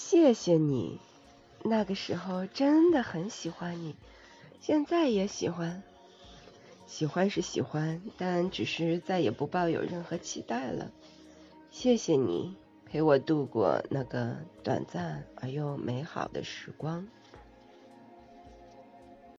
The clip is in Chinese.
谢谢你那个时候真的很喜欢你。现在也喜欢。喜欢是喜欢但只是再也不抱有任何期待了。谢谢你陪我度过那个短暂而又美好的时光。